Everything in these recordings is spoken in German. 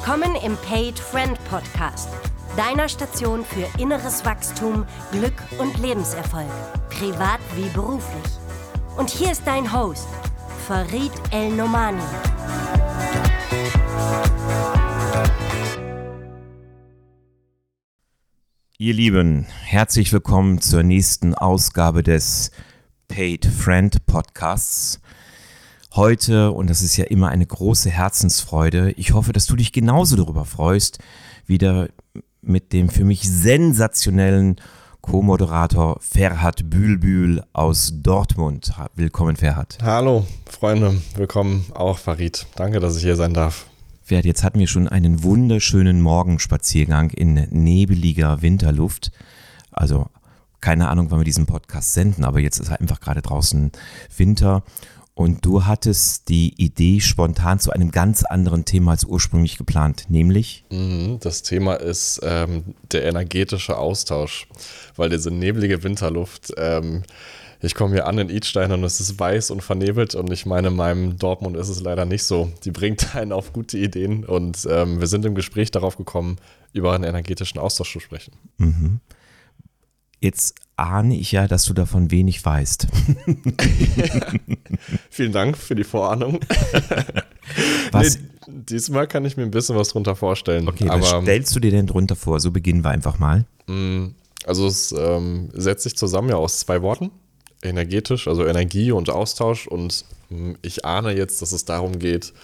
Willkommen im Paid Friend Podcast, deiner Station für inneres Wachstum, Glück und Lebenserfolg, privat wie beruflich. Und hier ist dein Host, Farid El Nomani. Ihr Lieben, herzlich willkommen zur nächsten Ausgabe des Paid Friend Podcasts. Heute, und das ist ja immer eine große Herzensfreude, ich hoffe, dass du dich genauso darüber freust, wieder mit dem für mich sensationellen Co-Moderator Ferhat Bülbül aus Dortmund. Willkommen, Ferhat. Hallo, Freunde. Willkommen auch, Farid. Danke, dass ich hier sein darf. Ferhat, jetzt hatten wir schon einen wunderschönen Morgenspaziergang in nebeliger Winterluft. Also keine Ahnung, wann wir diesen Podcast senden, aber jetzt ist einfach gerade draußen Winter. Und du hattest die Idee spontan zu einem ganz anderen Thema als ursprünglich geplant, nämlich? Mhm, das Thema ist ähm, der energetische Austausch, weil diese neblige Winterluft, ähm, ich komme hier an in Idstein und es ist weiß und vernebelt und ich meine, in meinem Dortmund ist es leider nicht so. Die bringt einen auf gute Ideen und ähm, wir sind im Gespräch darauf gekommen, über einen energetischen Austausch zu sprechen. Mhm. Jetzt ahne ich ja, dass du davon wenig weißt. Vielen Dank für die Vorahnung. Was? Nee, diesmal kann ich mir ein bisschen was drunter vorstellen. Okay, aber, was stellst du dir denn drunter vor? So beginnen wir einfach mal. Mm, also es ähm, setzt sich zusammen ja aus zwei Worten. Energetisch, also Energie und Austausch. Und mm, ich ahne jetzt, dass es darum geht,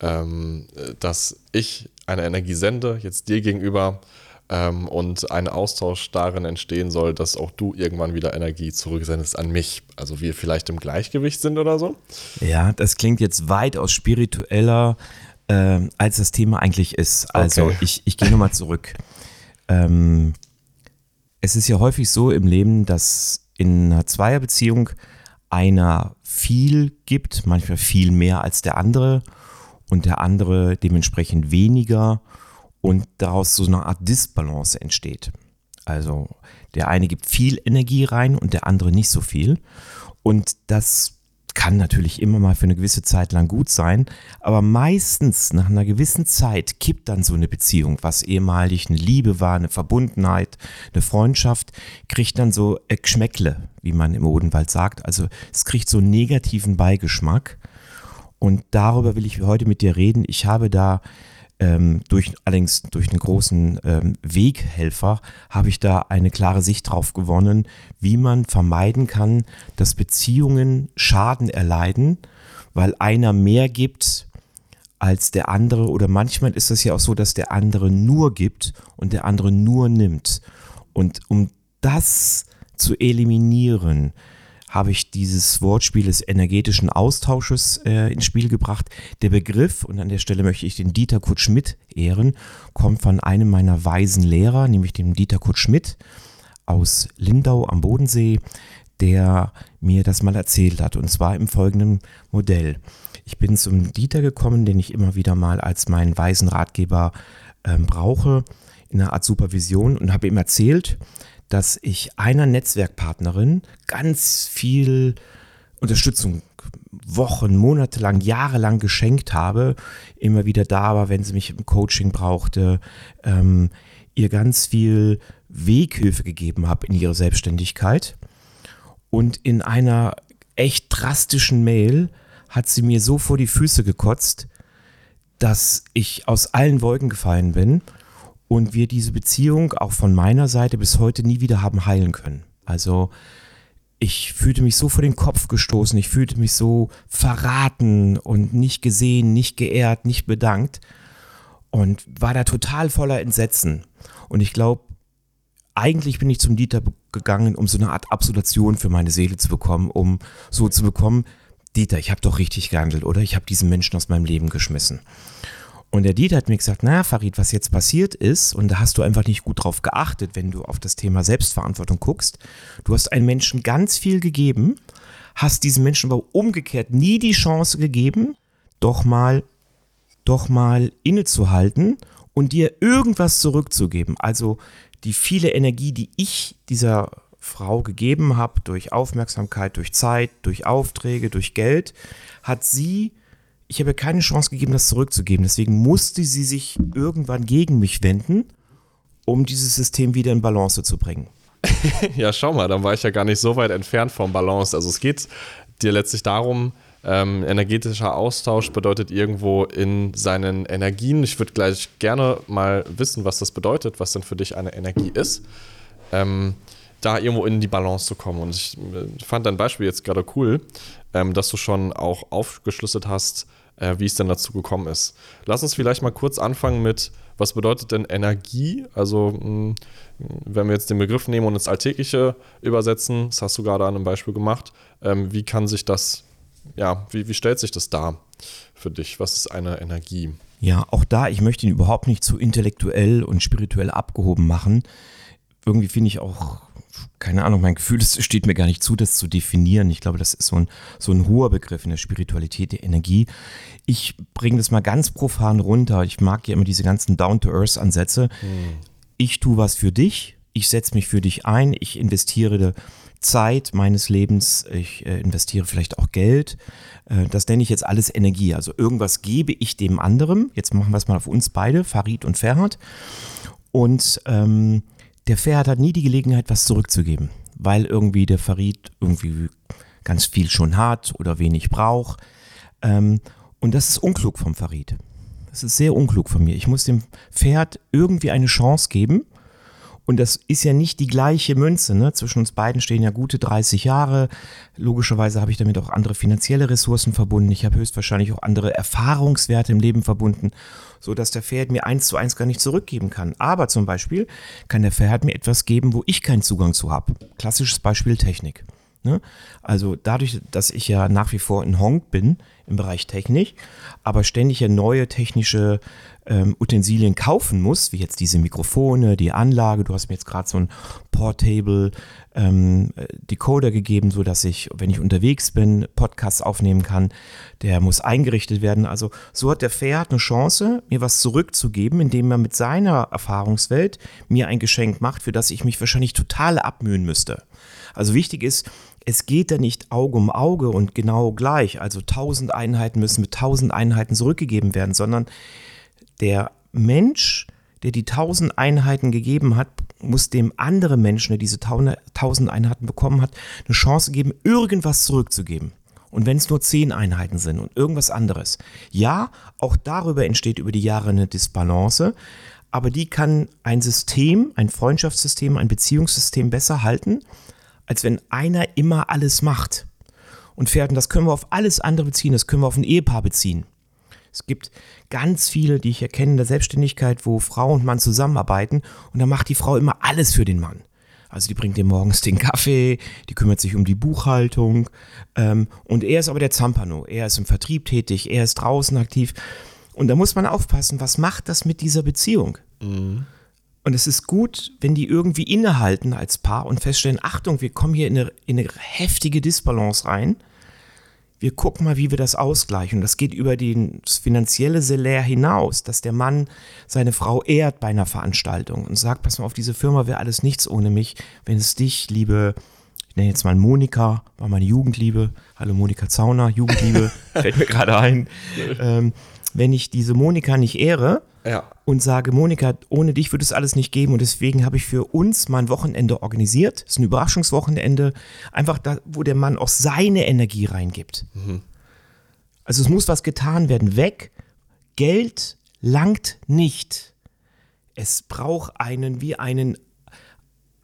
ähm, dass ich eine Energie sende, jetzt dir gegenüber ähm, und ein Austausch darin entstehen soll, dass auch du irgendwann wieder Energie zurücksendest an mich. Also wir vielleicht im Gleichgewicht sind oder so. Ja, das klingt jetzt weitaus spiritueller, äh, als das Thema eigentlich ist. Also okay. ich, ich gehe nochmal zurück. Ähm, es ist ja häufig so im Leben, dass in einer Zweierbeziehung einer viel gibt, manchmal viel mehr als der andere und der andere dementsprechend weniger und daraus so eine Art Disbalance entsteht. Also der eine gibt viel Energie rein und der andere nicht so viel. Und das kann natürlich immer mal für eine gewisse Zeit lang gut sein, aber meistens nach einer gewissen Zeit kippt dann so eine Beziehung, was ehemalig eine Liebe war, eine Verbundenheit, eine Freundschaft, kriegt dann so Geschmäckle, wie man im Odenwald sagt. Also es kriegt so einen negativen Beigeschmack. Und darüber will ich heute mit dir reden. Ich habe da durch, allerdings durch einen großen ähm, Weghelfer habe ich da eine klare Sicht drauf gewonnen, wie man vermeiden kann, dass Beziehungen Schaden erleiden, weil einer mehr gibt als der andere oder manchmal ist es ja auch so, dass der andere nur gibt und der andere nur nimmt. Und um das zu eliminieren, habe ich dieses Wortspiel des energetischen Austausches äh, ins Spiel gebracht. Der Begriff, und an der Stelle möchte ich den Dieter Kurt Schmidt ehren, kommt von einem meiner weisen Lehrer, nämlich dem Dieter Kurt Schmidt aus Lindau am Bodensee, der mir das mal erzählt hat, und zwar im folgenden Modell. Ich bin zum Dieter gekommen, den ich immer wieder mal als meinen weisen Ratgeber äh, brauche, in einer Art Supervision und habe ihm erzählt, dass ich einer Netzwerkpartnerin ganz viel Unterstützung Wochen, Monate lang, Jahre lang geschenkt habe, immer wieder da war, wenn sie mich im Coaching brauchte, ähm, ihr ganz viel Weghilfe gegeben habe in ihrer Selbstständigkeit. Und in einer echt drastischen Mail hat sie mir so vor die Füße gekotzt, dass ich aus allen Wolken gefallen bin und wir diese Beziehung auch von meiner Seite bis heute nie wieder haben heilen können. Also ich fühlte mich so vor den Kopf gestoßen, ich fühlte mich so verraten und nicht gesehen, nicht geehrt, nicht bedankt und war da total voller Entsetzen. Und ich glaube, eigentlich bin ich zum Dieter gegangen, um so eine Art Absolution für meine Seele zu bekommen, um so zu bekommen, Dieter, ich habe doch richtig gehandelt, oder? Ich habe diesen Menschen aus meinem Leben geschmissen. Und der Dieter hat mir gesagt, na Farid, was jetzt passiert ist, und da hast du einfach nicht gut drauf geachtet, wenn du auf das Thema Selbstverantwortung guckst, du hast einem Menschen ganz viel gegeben, hast diesem Menschen aber umgekehrt nie die Chance gegeben, doch mal, doch mal innezuhalten und dir irgendwas zurückzugeben. Also die viele Energie, die ich dieser Frau gegeben habe, durch Aufmerksamkeit, durch Zeit, durch Aufträge, durch Geld, hat sie ich habe keine Chance gegeben, das zurückzugeben. Deswegen musste sie sich irgendwann gegen mich wenden, um dieses System wieder in Balance zu bringen. ja, schau mal, dann war ich ja gar nicht so weit entfernt vom Balance. Also es geht dir letztlich darum, ähm, energetischer Austausch bedeutet irgendwo in seinen Energien. Ich würde gleich gerne mal wissen, was das bedeutet, was denn für dich eine Energie ist. Ähm, da irgendwo in die Balance zu kommen. Und ich äh, fand dein Beispiel jetzt gerade cool, ähm, dass du schon auch aufgeschlüsselt hast, äh, wie es denn dazu gekommen ist. Lass uns vielleicht mal kurz anfangen mit, was bedeutet denn Energie? Also, mh, hm, wenn wir jetzt den Begriff nehmen und ins Alltägliche übersetzen, das hast du gerade an einem Beispiel gemacht, ähm, wie kann sich das ja, wie, wie stellt sich das dar für dich? Was ist eine Energie? Ja, auch da, ich möchte ihn überhaupt nicht zu intellektuell und spirituell abgehoben machen. Irgendwie finde ich auch, keine Ahnung, mein Gefühl, es steht mir gar nicht zu, das zu definieren. Ich glaube, das ist so ein, so ein hoher Begriff in der Spiritualität, der Energie. Ich bringe das mal ganz profan runter. Ich mag ja immer diese ganzen Down-to-Earth-Ansätze. Hm. Ich tue was für dich, ich setze mich für dich ein, ich investiere Zeit meines Lebens, ich äh, investiere vielleicht auch Geld. Äh, das nenne ich jetzt alles Energie. Also irgendwas gebe ich dem anderen. Jetzt machen wir es mal auf uns beide, Farid und Ferhat. Und ähm, der Ferhat hat nie die Gelegenheit, was zurückzugeben, weil irgendwie der Farid irgendwie ganz viel schon hat oder wenig braucht. Ähm, und das ist unklug vom Farid. Das ist sehr unklug von mir. Ich muss dem Pferd irgendwie eine Chance geben, und das ist ja nicht die gleiche Münze. Ne? Zwischen uns beiden stehen ja gute 30 Jahre. Logischerweise habe ich damit auch andere finanzielle Ressourcen verbunden. Ich habe höchstwahrscheinlich auch andere Erfahrungswerte im Leben verbunden, so dass der Pferd mir eins zu eins gar nicht zurückgeben kann. Aber zum Beispiel kann der Pferd mir etwas geben, wo ich keinen Zugang zu habe. Klassisches Beispiel Technik. Ne? Also dadurch, dass ich ja nach wie vor in Honk bin im Bereich Technik, aber ständig ja neue technische ähm, Utensilien kaufen muss, wie jetzt diese Mikrofone, die Anlage, du hast mir jetzt gerade so ein Portable ähm, Decoder gegeben, so dass ich, wenn ich unterwegs bin, Podcasts aufnehmen kann. Der muss eingerichtet werden. Also so hat der Pferd eine Chance, mir was zurückzugeben, indem er mit seiner Erfahrungswelt mir ein Geschenk macht, für das ich mich wahrscheinlich total abmühen müsste. Also wichtig ist, es geht da nicht Auge um Auge und genau gleich. Also 1000 Einheiten müssen mit 1000 Einheiten zurückgegeben werden, sondern der Mensch, der die 1000 Einheiten gegeben hat, muss dem anderen Menschen, der diese 1000 Einheiten bekommen hat, eine Chance geben, irgendwas zurückzugeben. Und wenn es nur 10 Einheiten sind und irgendwas anderes. Ja, auch darüber entsteht über die Jahre eine Disbalance, aber die kann ein System, ein Freundschaftssystem, ein Beziehungssystem besser halten, als wenn einer immer alles macht. Und Pferden, das können wir auf alles andere beziehen, das können wir auf ein Ehepaar beziehen. Es gibt ganz viele, die ich erkenne in der Selbstständigkeit, wo Frau und Mann zusammenarbeiten und da macht die Frau immer alles für den Mann. Also die bringt ihm morgens den Kaffee, die kümmert sich um die Buchhaltung ähm, und er ist aber der Zampano. Er ist im Vertrieb tätig, er ist draußen aktiv und da muss man aufpassen, was macht das mit dieser Beziehung? Mhm. Und es ist gut, wenn die irgendwie innehalten als Paar und feststellen, Achtung, wir kommen hier in eine, in eine heftige Disbalance rein. Wir gucken mal, wie wir das ausgleichen. Und das geht über das finanzielle Salär hinaus, dass der Mann seine Frau ehrt bei einer Veranstaltung und sagt, pass mal auf, diese Firma wäre alles nichts ohne mich, wenn es dich, liebe, ich nenne jetzt mal Monika, war meine Jugendliebe, hallo Monika Zauner, Jugendliebe, fällt mir gerade ein, ähm, wenn ich diese Monika nicht ehre, ja. und sage, Monika, ohne dich würde es alles nicht geben und deswegen habe ich für uns mein Wochenende organisiert. Das ist ein Überraschungswochenende, einfach da, wo der Mann auch seine Energie reingibt. Mhm. Also es muss was getan werden. Weg, Geld langt nicht. Es braucht einen wie einen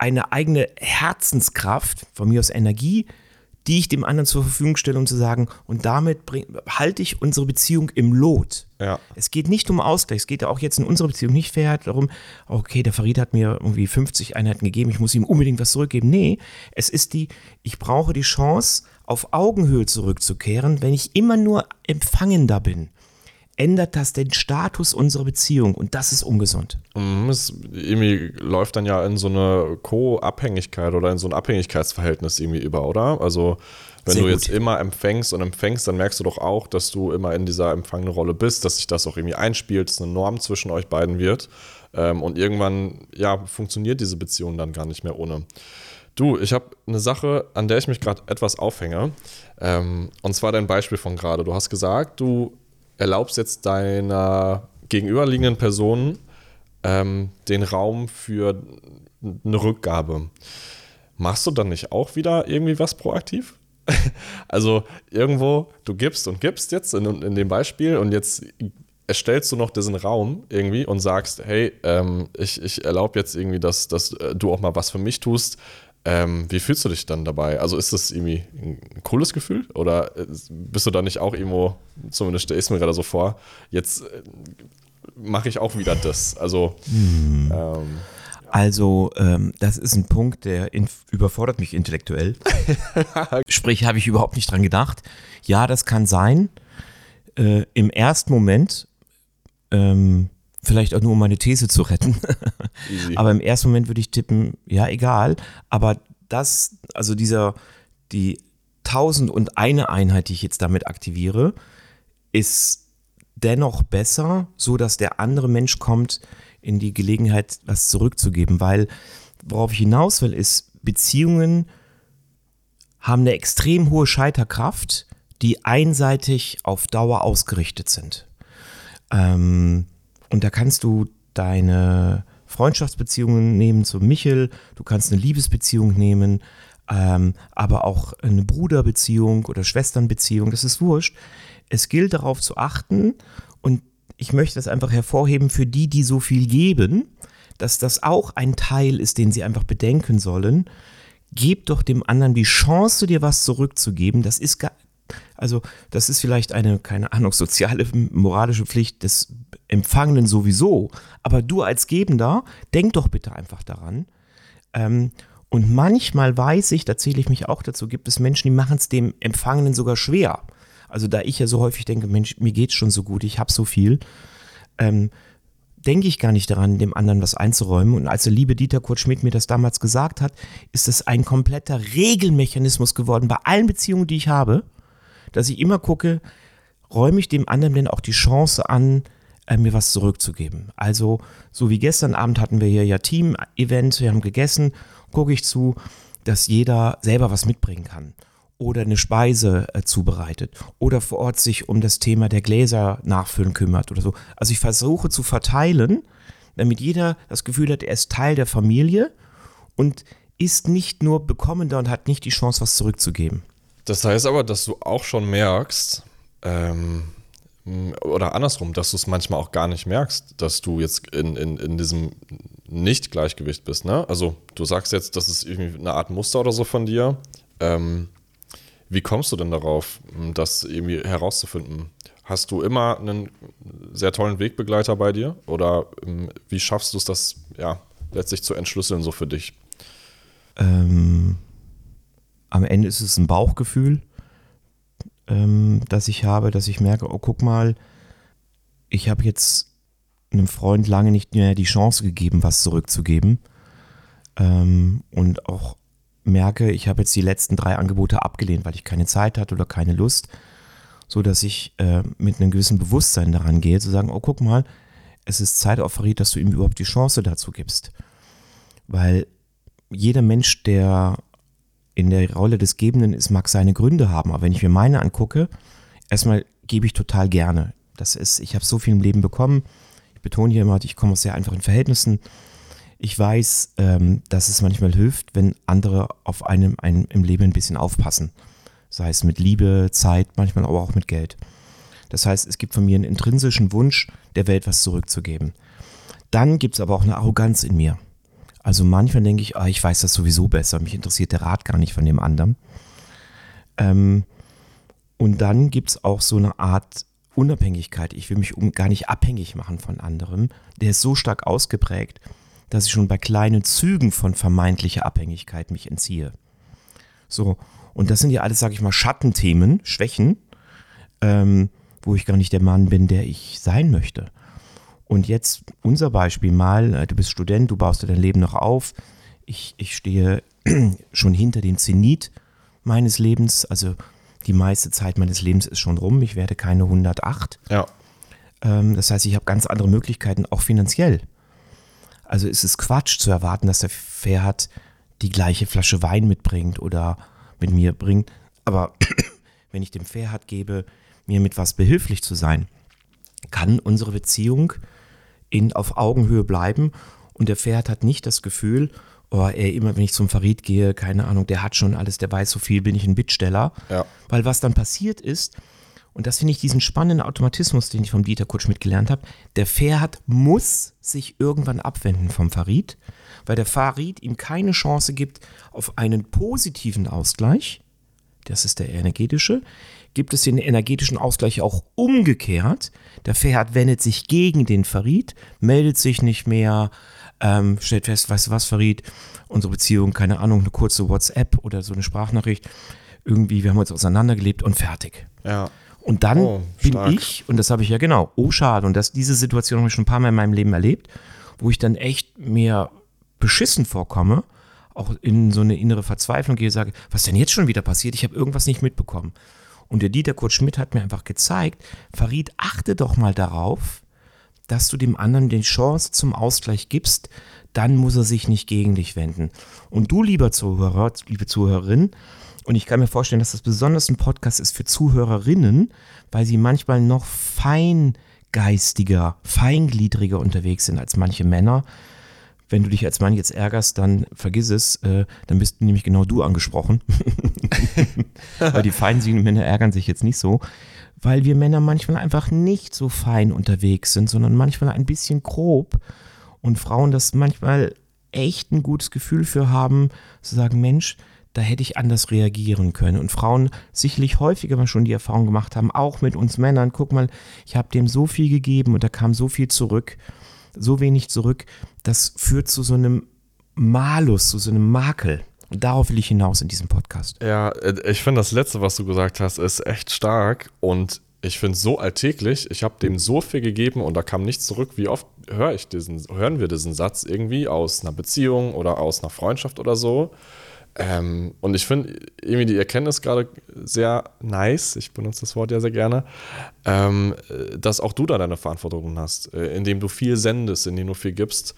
eine eigene Herzenskraft, von mir aus Energie, die ich dem anderen zur Verfügung stelle, um zu sagen, und damit bring, halte ich unsere Beziehung im Lot. Ja. Es geht nicht um Ausgleich, es geht auch jetzt in unserer Beziehung nicht fair darum, okay, der Farid hat mir irgendwie 50 Einheiten gegeben, ich muss ihm unbedingt was zurückgeben. Nee, es ist die, ich brauche die Chance, auf Augenhöhe zurückzukehren, wenn ich immer nur empfangender bin ändert das den Status unserer Beziehung und das ist ungesund. Mhm, es irgendwie läuft dann ja in so eine Co-Abhängigkeit oder in so ein Abhängigkeitsverhältnis irgendwie über, oder? Also wenn Sehr du jetzt immer empfängst und empfängst, dann merkst du doch auch, dass du immer in dieser empfangenen Rolle bist, dass sich das auch irgendwie einspielt, dass eine Norm zwischen euch beiden wird. Ähm, und irgendwann, ja, funktioniert diese Beziehung dann gar nicht mehr ohne. Du, ich habe eine Sache, an der ich mich gerade etwas aufhänge. Ähm, und zwar dein Beispiel von gerade. Du hast gesagt, du erlaubst jetzt deiner gegenüberliegenden Person ähm, den Raum für eine Rückgabe. Machst du dann nicht auch wieder irgendwie was proaktiv? also irgendwo, du gibst und gibst jetzt in, in dem Beispiel und jetzt erstellst du noch diesen Raum irgendwie und sagst, hey, ähm, ich, ich erlaube jetzt irgendwie, dass, dass äh, du auch mal was für mich tust. Ähm, wie fühlst du dich dann dabei? Also ist das irgendwie ein cooles Gefühl? Oder äh, bist du da nicht auch irgendwo, zumindest stelle ich mir gerade so vor, jetzt äh, mache ich auch wieder das? Also, hm. ähm, also, ähm, das ist ein Punkt, der überfordert mich intellektuell. Sprich, habe ich überhaupt nicht dran gedacht. Ja, das kann sein. Äh, Im ersten Moment, ähm, vielleicht auch nur um meine These zu retten. aber im ersten Moment würde ich tippen, ja, egal. Aber das, also dieser, die tausend und eine Einheit, die ich jetzt damit aktiviere, ist dennoch besser, so dass der andere Mensch kommt, in die Gelegenheit, was zurückzugeben, weil worauf ich hinaus will, ist, Beziehungen haben eine extrem hohe Scheiterkraft, die einseitig auf Dauer ausgerichtet sind. Ähm, und da kannst du deine Freundschaftsbeziehungen nehmen zu Michel, du kannst eine Liebesbeziehung nehmen, ähm, aber auch eine Bruderbeziehung oder Schwesternbeziehung, das ist wurscht. Es gilt darauf zu achten und ich möchte das einfach hervorheben für die, die so viel geben, dass das auch ein Teil ist, den sie einfach bedenken sollen. Gebt doch dem anderen die Chance, dir was zurückzugeben. Das ist also das ist vielleicht eine, keine Ahnung, soziale, moralische Pflicht des Empfangenen sowieso. Aber du als Gebender, denk doch bitte einfach daran. Ähm, und manchmal weiß ich, da zähle ich mich auch dazu, gibt es Menschen, die machen es dem Empfangenen sogar schwer. Also da ich ja so häufig denke, Mensch, mir geht's schon so gut, ich habe so viel, ähm, denke ich gar nicht daran, dem anderen was einzuräumen. Und als der liebe Dieter Kurt Schmidt mir das damals gesagt hat, ist das ein kompletter Regelmechanismus geworden bei allen Beziehungen, die ich habe, dass ich immer gucke, räume ich dem anderen denn auch die Chance an, äh, mir was zurückzugeben. Also, so wie gestern Abend hatten wir hier ja Team-Event, wir haben gegessen, gucke ich zu, dass jeder selber was mitbringen kann oder eine Speise äh, zubereitet oder vor Ort sich um das Thema der Gläser nachfüllen kümmert oder so. Also ich versuche zu verteilen, damit jeder das Gefühl hat, er ist Teil der Familie und ist nicht nur bekommender und hat nicht die Chance, was zurückzugeben. Das heißt aber, dass du auch schon merkst, ähm, oder andersrum, dass du es manchmal auch gar nicht merkst, dass du jetzt in, in, in diesem Nicht-Gleichgewicht bist. Ne? Also du sagst jetzt, das ist irgendwie eine Art Muster oder so von dir. Ähm, wie kommst du denn darauf, das irgendwie herauszufinden? Hast du immer einen sehr tollen Wegbegleiter bei dir? Oder ähm, wie schaffst du es, das ja, letztlich zu entschlüsseln, so für dich? Ähm, am Ende ist es ein Bauchgefühl, ähm, das ich habe, dass ich merke, oh, guck mal, ich habe jetzt einem Freund lange nicht mehr die Chance gegeben, was zurückzugeben. Ähm, und auch merke, ich habe jetzt die letzten drei Angebote abgelehnt, weil ich keine Zeit hatte oder keine Lust, so dass ich äh, mit einem gewissen Bewusstsein daran gehe, zu sagen, oh guck mal, es ist Zeit Farid, dass du ihm überhaupt die Chance dazu gibst. Weil jeder Mensch, der in der Rolle des Gebenden ist, mag seine Gründe haben. Aber wenn ich mir meine angucke, erstmal gebe ich total gerne. Das ist, ich habe so viel im Leben bekommen. Ich betone hier immer, ich komme aus sehr einfachen Verhältnissen. Ich weiß, ähm, dass es manchmal hilft, wenn andere auf einem, einem im Leben ein bisschen aufpassen. Sei es mit Liebe, Zeit, manchmal aber auch mit Geld. Das heißt, es gibt von mir einen intrinsischen Wunsch, der Welt was zurückzugeben. Dann gibt es aber auch eine Arroganz in mir. Also manchmal denke ich, ah, ich weiß das sowieso besser, mich interessiert der Rat gar nicht von dem anderen. Ähm, und dann gibt es auch so eine Art Unabhängigkeit. Ich will mich um, gar nicht abhängig machen von anderem. Der ist so stark ausgeprägt, dass ich schon bei kleinen Zügen von vermeintlicher Abhängigkeit mich entziehe. So, und das sind ja alles, sage ich mal, Schattenthemen, Schwächen, ähm, wo ich gar nicht der Mann bin, der ich sein möchte. Und jetzt unser Beispiel mal, äh, du bist Student, du baust dir dein Leben noch auf. Ich, ich stehe schon hinter dem Zenit meines Lebens, also die meiste Zeit meines Lebens ist schon rum. Ich werde keine 108. Ja. Ähm, das heißt, ich habe ganz andere Möglichkeiten, auch finanziell. Also ist es Quatsch zu erwarten, dass der Ferhat die gleiche Flasche Wein mitbringt oder mit mir bringt. Aber wenn ich dem Ferhat gebe, mir mit was behilflich zu sein, kann unsere Beziehung in, auf Augenhöhe bleiben und der Pferd hat nicht das Gefühl, oh, ey, immer wenn ich zum Farid gehe, keine Ahnung, der hat schon alles, der weiß so viel, bin ich ein Bittsteller. Ja. Weil was dann passiert ist, und das finde ich diesen spannenden Automatismus, den ich vom Dieter Kutsch mitgelernt habe, der Pferd muss sich irgendwann abwenden vom Farid, weil der Farid ihm keine Chance gibt auf einen positiven Ausgleich, das ist der energetische, gibt es den energetischen Ausgleich auch umgekehrt. Der Pferd wendet sich gegen den Farid, meldet sich nicht mehr, ähm, stellt fest, weißt du was, Farid, unsere Beziehung, keine Ahnung, eine kurze WhatsApp oder so eine Sprachnachricht, irgendwie, wir haben uns auseinandergelebt und fertig. Ja. Und dann Oh, bin ich, und das habe ich ja genau, oh schade, und das, diese Situation habe ich schon ein paar Mal in meinem Leben erlebt, wo ich dann echt mir beschissen vorkomme, auch in so eine innere Verzweiflung gehe, sage, was denn jetzt schon wieder passiert? Ich habe irgendwas nicht mitbekommen. Und der Dieter Kurt Schmidt hat mir einfach gezeigt, Farid, achte doch mal darauf, dass du dem anderen die Chance zum Ausgleich gibst, dann muss er sich nicht gegen dich wenden. Und du, lieber Zuhörer, liebe Zuhörerin, und ich kann mir vorstellen, dass das besonders ein Podcast ist für Zuhörerinnen, weil sie manchmal noch feingeistiger, feingliedriger unterwegs sind als manche Männer. Wenn du dich als Mann jetzt ärgerst, dann vergiss es, äh, dann bist nämlich genau du angesprochen. weil die feinsinnigen Männer ärgern sich jetzt nicht so, weil wir Männer manchmal einfach nicht so fein unterwegs sind, sondern manchmal ein bisschen grob und Frauen das manchmal echt ein gutes Gefühl für haben, zu sagen, Mensch, da hätte ich anders reagieren können. Und Frauen sicherlich häufiger mal schon die Erfahrung gemacht haben, auch mit uns Männern, guck mal, ich habe dem so viel gegeben und da kam so viel zurück, so wenig zurück, das führt zu so einem Malus, zu so einem Makel. Und darauf will ich hinaus in diesem Podcast. Ja, äh, ich finde das letzte, was du gesagt hast, ist echt stark und ich finde es so alltäglich. Ich habe dem so viel gegeben und da kam nichts zurück. Wie oft höre ich diesen, hören wir diesen Satz irgendwie aus einer Beziehung oder aus einer Freundschaft oder so? Ähm, und ich finde irgendwie die Erkenntnis gerade sehr nice, ich benutze das Wort ja sehr gerne, ähm, äh, dass auch du da deine Verantwortung hast, äh, indem du viel sendest, indem du viel gibst.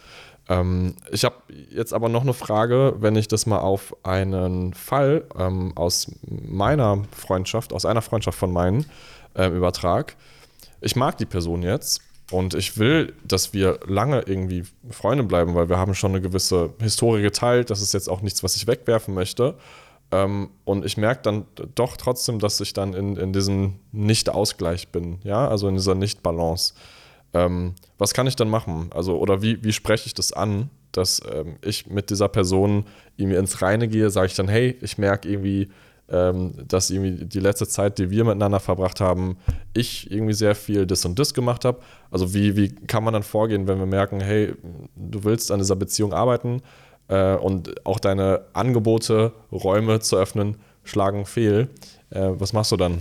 Ähm, ich habe jetzt aber noch eine Frage, wenn ich das mal auf einen Fall ähm, aus meiner Freundschaft, aus einer Freundschaft von meinen ähm, übertrag. Ich mag die Person jetzt und ich will, dass wir lange irgendwie Freunde bleiben, weil wir haben schon eine gewisse Historie geteilt. Das ist jetzt auch nichts, was ich wegwerfen möchte. Ähm, und ich merke dann doch trotzdem, dass ich dann in, in diesem Nicht-Ausgleich bin, ja, also in dieser Nicht-Balance. Ähm, was kann ich dann machen? Also, oder wie, wie spreche ich das an, dass ähm, ich mit dieser Person irgendwie ins Reine gehe? Sage ich dann, hey, ich merke irgendwie, ähm, dass irgendwie die letzte Zeit, die wir miteinander verbracht haben, ich irgendwie sehr viel das und das gemacht habe. Also wie, wie kann man dann vorgehen, wenn wir merken, hey, du willst an dieser Beziehung arbeiten äh, und auch deine Angebote, Räume zu öffnen, schlagen fehl. Äh, was machst du dann?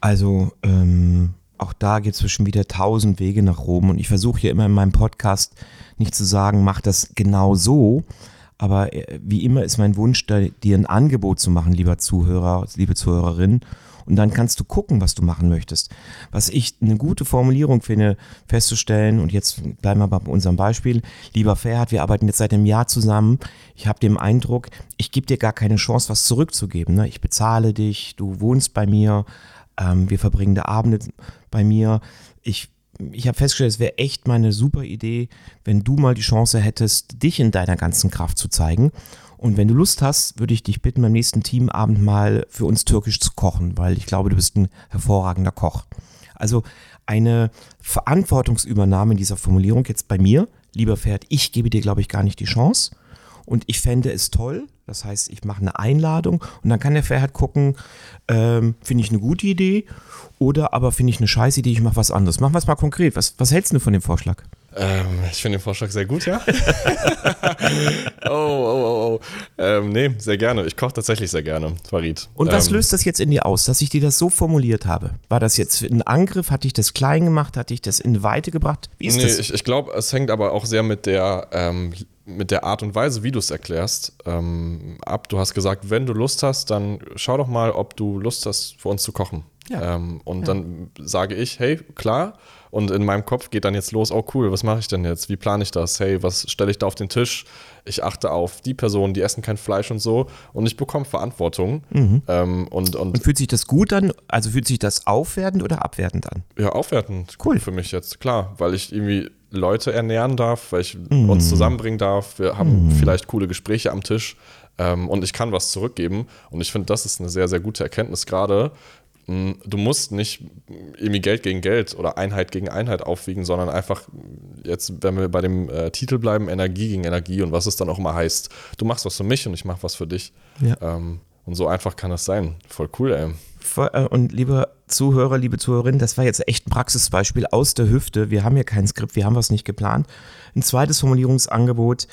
Also, ähm, auch da gibt es schon wieder tausend Wege nach Rom und ich versuche hier immer in meinem Podcast nicht zu sagen, mach das genau so, aber äh, wie immer ist mein Wunsch, dir ein Angebot zu machen, lieber Zuhörer, liebe Zuhörerin. Und dann kannst du gucken, was du machen möchtest. Was ich eine gute Formulierung finde, festzustellen, und jetzt bleiben wir bei unserem Beispiel. Lieber Ferhat, wir arbeiten jetzt seit einem Jahr zusammen. Ich habe den Eindruck, ich gebe dir gar keine Chance, was zurückzugeben. Ne? Ich bezahle dich, du wohnst bei mir, ähm, wir verbringen da Abende bei mir. Ich ich habe festgestellt, es wäre echt mal eine super Idee, wenn du mal die Chance hättest, dich in deiner ganzen Kraft zu zeigen. Und wenn du Lust hast, würde ich dich bitten, beim nächsten Teamabend mal für uns türkisch zu kochen, weil ich glaube, du bist ein hervorragender Koch. Also eine Verantwortungsübernahme in dieser Formulierung jetzt bei mir, lieber Pferd, ich gebe dir, glaube ich, gar nicht die Chance. Und ich fände es toll, das heißt, ich mache eine Einladung und dann kann der Pferd gucken, ähm, finde ich eine gute Idee oder aber finde ich eine scheiß Idee, ich mache was anderes. Machen wir es mal konkret. Was, was hältst du von dem Vorschlag? Ähm, ich finde den Vorschlag sehr gut, ja. oh, oh, oh, oh. Ähm, nee, sehr gerne. Ich koche tatsächlich sehr gerne, Farid. Und was ähm, löst das jetzt in dir aus, dass ich dir das so formuliert habe? War das jetzt ein Angriff? Hatte ich das klein gemacht? Hatte ich das in Weite gebracht? Wie ist nee, das? ich, ich glaube, es hängt aber auch sehr mit der, ähm, mit der Art und Weise, wie du es erklärst, ähm, ab. Du hast gesagt, wenn du Lust hast, dann schau doch mal, ob du Lust hast, für uns zu kochen. Ja. Ähm, und ja. dann sage ich, hey, klar. Und in meinem Kopf geht dann jetzt los, oh cool, was mache ich denn jetzt? Wie plane ich das? Hey, was stelle ich da auf den Tisch? Ich achte auf die Personen, die essen kein Fleisch und so. Und ich bekomme Verantwortung. Mhm. Ähm, und, und, und, fühlt sich das gut an? Also fühlt sich das aufwertend oder abwertend an? Ja, aufwertend. Cool. Für mich jetzt, klar. Weil ich irgendwie Leute ernähren darf, weil ich mhm. uns zusammenbringen darf. Wir haben mhm. vielleicht coole Gespräche am Tisch ähm, und ich kann was zurückgeben. Und ich finde, das ist eine sehr, sehr gute Erkenntnis gerade. Hm, du musst nicht irgendwie Geld gegen Geld oder Einheit gegen Einheit aufwiegen, sondern einfach jetzt, wenn wir bei dem äh, Titel bleiben, Energie gegen Energie und was es dann auch immer heißt. Du machst was für mich und ich mache was für dich. Ja. Ähm, und so einfach kann das sein. Voll cool, ey. Äh, und liebe Zuhörer, liebe Zuhörerinnen, das war jetzt echt ein Praxisbeispiel aus der Hüfte. Wir haben hier kein Skript, wir haben was nicht geplant. Ein zweites Formulierungsangebot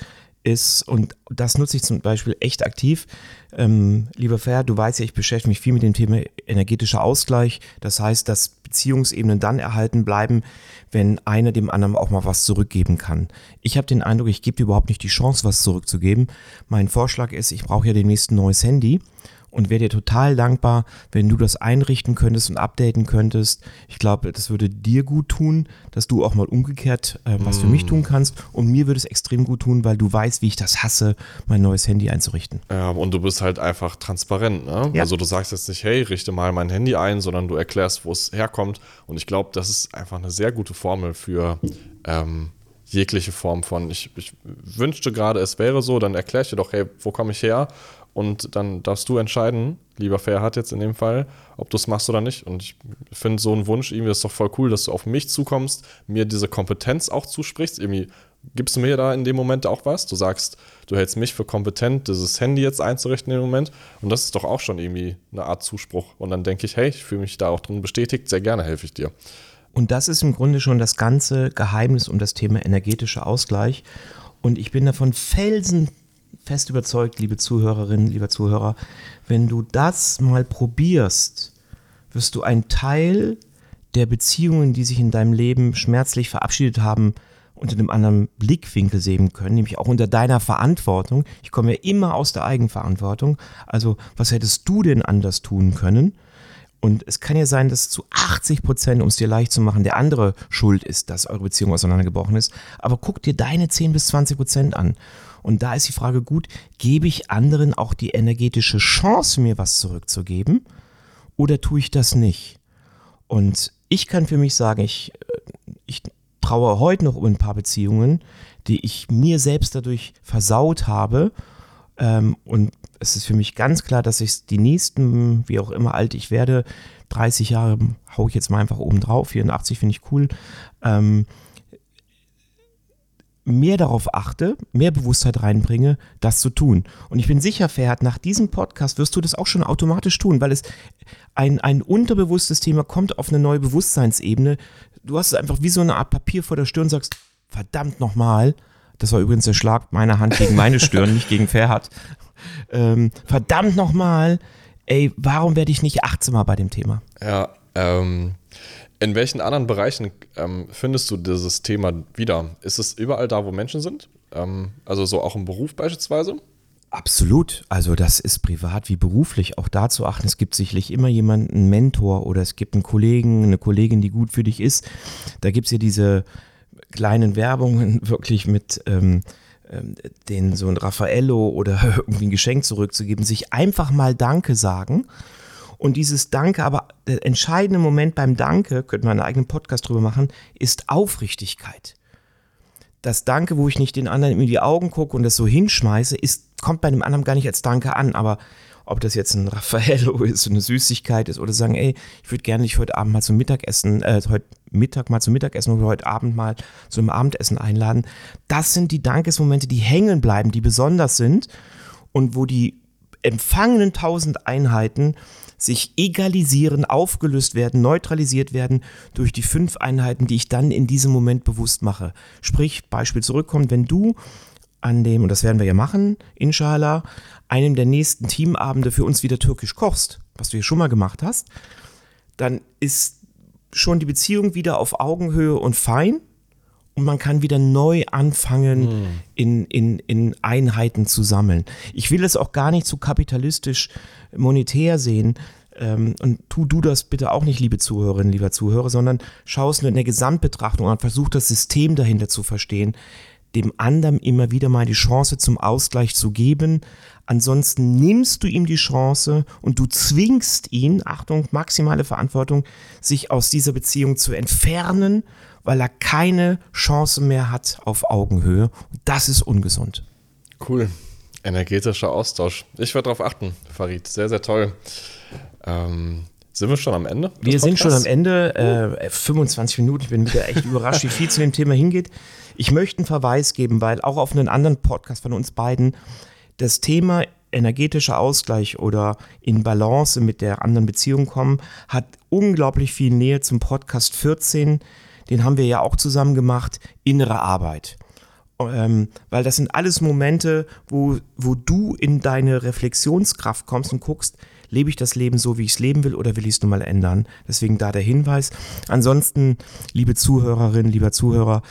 ist, und das nutze ich zum Beispiel echt aktiv, ähm, lieber Fer, du weißt ja, ich beschäftige mich viel mit dem Thema energetischer Ausgleich. Das heißt, dass Beziehungsebenen dann erhalten bleiben, wenn einer dem anderen auch mal was zurückgeben kann. Ich habe den Eindruck, ich gebe dir überhaupt nicht die Chance, was zurückzugeben. Mein Vorschlag ist, ich brauche ja demnächst ein neues Handy und wäre dir total dankbar, wenn du das einrichten könntest und updaten könntest. Ich glaube, das würde dir gut tun, dass du auch mal umgekehrt äh, was mm. für mich tun kannst. Und mir würde es extrem gut tun, weil du weißt, wie ich das hasse, mein neues Handy einzurichten. Ja, und du bist halt einfach transparent. Ne? Ja. Also du sagst jetzt nicht, hey, richte mal mein Handy ein, sondern du erklärst, wo es herkommt. Und ich glaube, das ist einfach eine sehr gute Formel für ähm, jegliche Form von, ich, ich wünschte gerade, es wäre so, dann erkläre ich dir doch, hey, wo komme ich her? Und dann darfst du entscheiden, lieber Fair jetzt in dem Fall, ob du es machst oder nicht. Und ich finde so einen Wunsch, irgendwie ist doch voll cool, dass du auf mich zukommst, mir diese Kompetenz auch zusprichst. Irgendwie gibst du mir da in dem Moment auch was. Du sagst, du hältst mich für kompetent, dieses Handy jetzt einzurichten in dem Moment. Und das ist doch auch schon irgendwie eine Art Zuspruch. Und dann denke ich, hey, ich fühle mich da auch drin bestätigt, sehr gerne helfe ich dir. Und das ist im Grunde schon das ganze Geheimnis um das Thema energetischer Ausgleich. Und ich bin davon felsen fest überzeugt, liebe Zuhörerinnen, lieber Zuhörer, wenn du das mal probierst, wirst du einen Teil der Beziehungen, die sich in deinem Leben schmerzlich verabschiedet haben, unter einem anderen Blickwinkel sehen können, nämlich auch unter deiner Verantwortung. Ich komme ja immer aus der Eigenverantwortung. Also, was hättest du denn anders tun können? Und es kann ja sein, dass zu 80 Prozent, um es dir leicht zu machen, der andere schuld ist, dass eure Beziehung auseinandergebrochen ist. Aber guck dir deine 10 bis 20 Prozent an. Und da ist die Frage gut, gebe ich anderen auch die energetische Chance, mir was zurückzugeben? Oder tue ich das nicht? Und ich kann für mich sagen, ich, äh, ich traue heute noch um ein paar Beziehungen, die ich mir selbst dadurch versaut habe. Ähm, und es ist für mich ganz klar, dass ich die nächsten, wie auch immer alt ich werde, 30 Jahre haue ich jetzt mal einfach oben drauf, 84 finde ich cool, ähm, mehr darauf achte, mehr Bewusstheit reinbringe, das zu tun. Und ich bin sicher, Ferhat, nach diesem Podcast wirst du das auch schon automatisch tun, weil es ein, ein unterbewusstes Thema kommt auf eine neue Bewusstseinsebene. Du hast es einfach wie so eine Art Papier vor der Stirn und sagst, verdammt nochmal, das war übrigens der Schlag meiner Hand gegen meine Stirn, nicht gegen Ferhat. Ähm, verdammt nochmal, ey, warum werde ich nicht achtsamer bei dem Thema? Ja, ähm, in welchen anderen Bereichen ähm, findest du dieses Thema wieder? Ist es überall da, wo Menschen sind? Ähm, also so auch im Beruf beispielsweise? Absolut. Also das ist privat wie beruflich auch da zu achten. Es gibt sicherlich immer jemanden, einen Mentor oder es gibt einen Kollegen, eine Kollegin, die gut für dich ist. Da gibt es ja diese kleinen Werbungen wirklich mit ähm, ähm, den so ein Raffaello oder irgendwie ein Geschenk zurückzugeben, sich einfach mal Danke sagen und dieses Danke, aber der entscheidende Moment beim Danke, könnte man einen eigenen Podcast drüber machen, ist Aufrichtigkeit. Das Danke, wo ich nicht den anderen in die Augen gucke und das so hinschmeiße, ist, kommt bei dem anderen gar nicht als Danke an. Aber ob das jetzt ein Raffaello ist, eine Süßigkeit ist oder sagen, ey, ich würde gerne dich heute Abend mal zum Mittagessen, äh, heute Mittag mal zum Mittagessen oder heute Abend mal zum Abendessen einladen. Das sind die Dankesmomente, die hängen bleiben, die besonders sind und wo die empfangenen tausend Einheiten sich egalisieren, aufgelöst werden, neutralisiert werden durch die fünf Einheiten, die ich dann in diesem Moment bewusst mache. Sprich, Beispiel zurückkommt, wenn du an dem, und das werden wir ja machen, inshallah, einem der nächsten Teamabende für uns wieder türkisch kochst, was du hier schon mal gemacht hast, dann ist schon die Beziehung wieder auf Augenhöhe und fein und man kann wieder neu anfangen, hm. in, in, in Einheiten zu sammeln. Ich will es auch gar nicht so kapitalistisch monetär sehen. ähm, und tu du das bitte auch nicht, liebe Zuhörerinnen, lieber Zuhörer, sondern schau es nur in der Gesamtbetrachtung an, versuch das System dahinter zu verstehen, dem anderen immer wieder mal die Chance zum Ausgleich zu geben. Ansonsten nimmst du ihm die Chance und du zwingst ihn, Achtung, maximale Verantwortung, sich aus dieser Beziehung zu entfernen, weil er keine Chance mehr hat auf Augenhöhe. Und das ist ungesund. Cool. Energetischer Austausch. Ich werde darauf achten, Farid. Sehr, sehr toll. Ähm, sind wir schon am Ende? Wir sind schon am Ende. Äh, 25 Minuten. Ich bin wieder echt überrascht, wie viel zu dem Thema hingeht. Ich möchte einen Verweis geben, weil auch auf einen anderen Podcast von uns beiden das Thema energetischer Ausgleich oder in Balance mit der anderen Beziehung kommen, hat unglaublich viel Nähe zum Podcast 14. Den haben wir ja auch zusammen gemacht. Innere Arbeit. Ähm, weil das sind alles Momente, wo, wo du in deine Reflexionskraft kommst und guckst, lebe ich das Leben so, wie ich es leben will oder will ich es nur mal ändern? Deswegen da der Hinweis. Ansonsten, liebe Zuhörerinnen, lieber Zuhörer,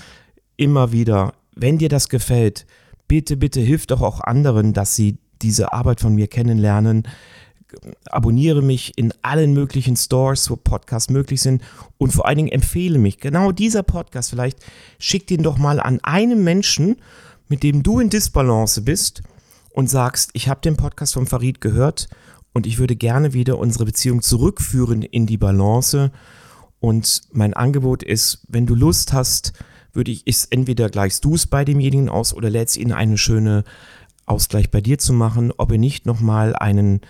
immer wieder, wenn dir das gefällt, bitte, bitte hilf doch auch anderen, dass sie diese Arbeit von mir kennenlernen. Abonniere mich in allen möglichen Stores, wo Podcasts möglich sind und vor allen Dingen empfehle mich. Genau dieser Podcast vielleicht, schick den doch mal an einen Menschen, mit dem du in Disbalance bist und sagst, ich habe den Podcast von Farid gehört und ich würde gerne wieder unsere Beziehung zurückführen in die Balance. Und mein Angebot ist, wenn du Lust hast, würde ich, ist entweder gleichst du es bei demjenigen aus oder lädst ihn eine schöne Ausgleich bei dir zu machen, ob ihr nicht nochmal einen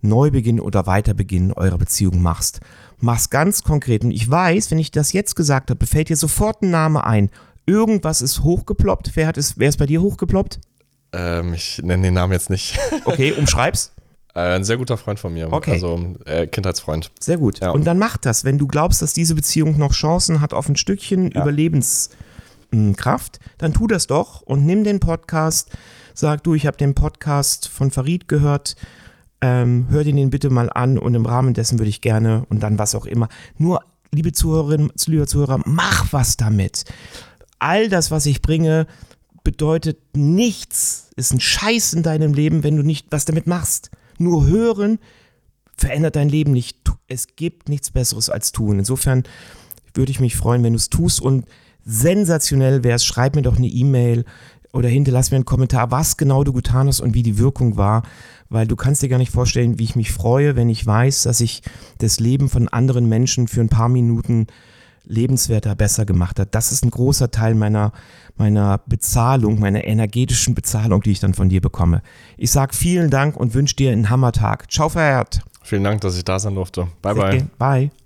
Neubeginn oder Weiterbeginn eurer Beziehung machst. Mach's ganz konkret. Und ich weiß, wenn ich das jetzt gesagt habe, fällt dir sofort ein Name ein. Irgendwas ist hochgeploppt. Wer, hat es, wer ist bei dir hochgeploppt? Ähm, ich nenne den Namen jetzt nicht. Okay, umschreib's. Äh, ein sehr guter Freund von mir. Okay. Also äh, Kindheitsfreund. Sehr gut. Ja. Und dann mach das, wenn du glaubst, dass diese Beziehung noch Chancen hat auf ein Stückchen Ja. Überlebenskraft, dann tu das doch und nimm den Podcast. Sag du, ich habe den Podcast von Farid gehört. Ähm, hör dir den bitte mal an und im Rahmen dessen würde ich gerne und dann was auch immer. Nur, liebe Zuhörerinnen, liebe Zuhörer, mach was damit. All das, was ich bringe, bedeutet nichts, ist ein Scheiß in deinem Leben, wenn du nicht was damit machst. Nur hören verändert dein Leben nicht. Es gibt nichts Besseres als tun. Insofern würde ich mich freuen, wenn du es tust und sensationell wär's, schreib mir doch eine E-Mail oder hinterlass mir einen Kommentar, was genau du getan hast und wie die Wirkung war, weil du kannst dir gar nicht vorstellen, wie ich mich freue, wenn ich weiß, dass ich das Leben von anderen Menschen für ein paar Minuten lebenswerter, besser gemacht hat. Das ist ein großer Teil meiner, meiner Bezahlung, meiner energetischen Bezahlung, die ich dann von dir bekomme. Ich sag vielen Dank und wünsche dir einen Hammertag. Ciao, verehrt. Vielen Dank, dass ich da sein durfte. Bye, Sehr bye. gerne. Bye.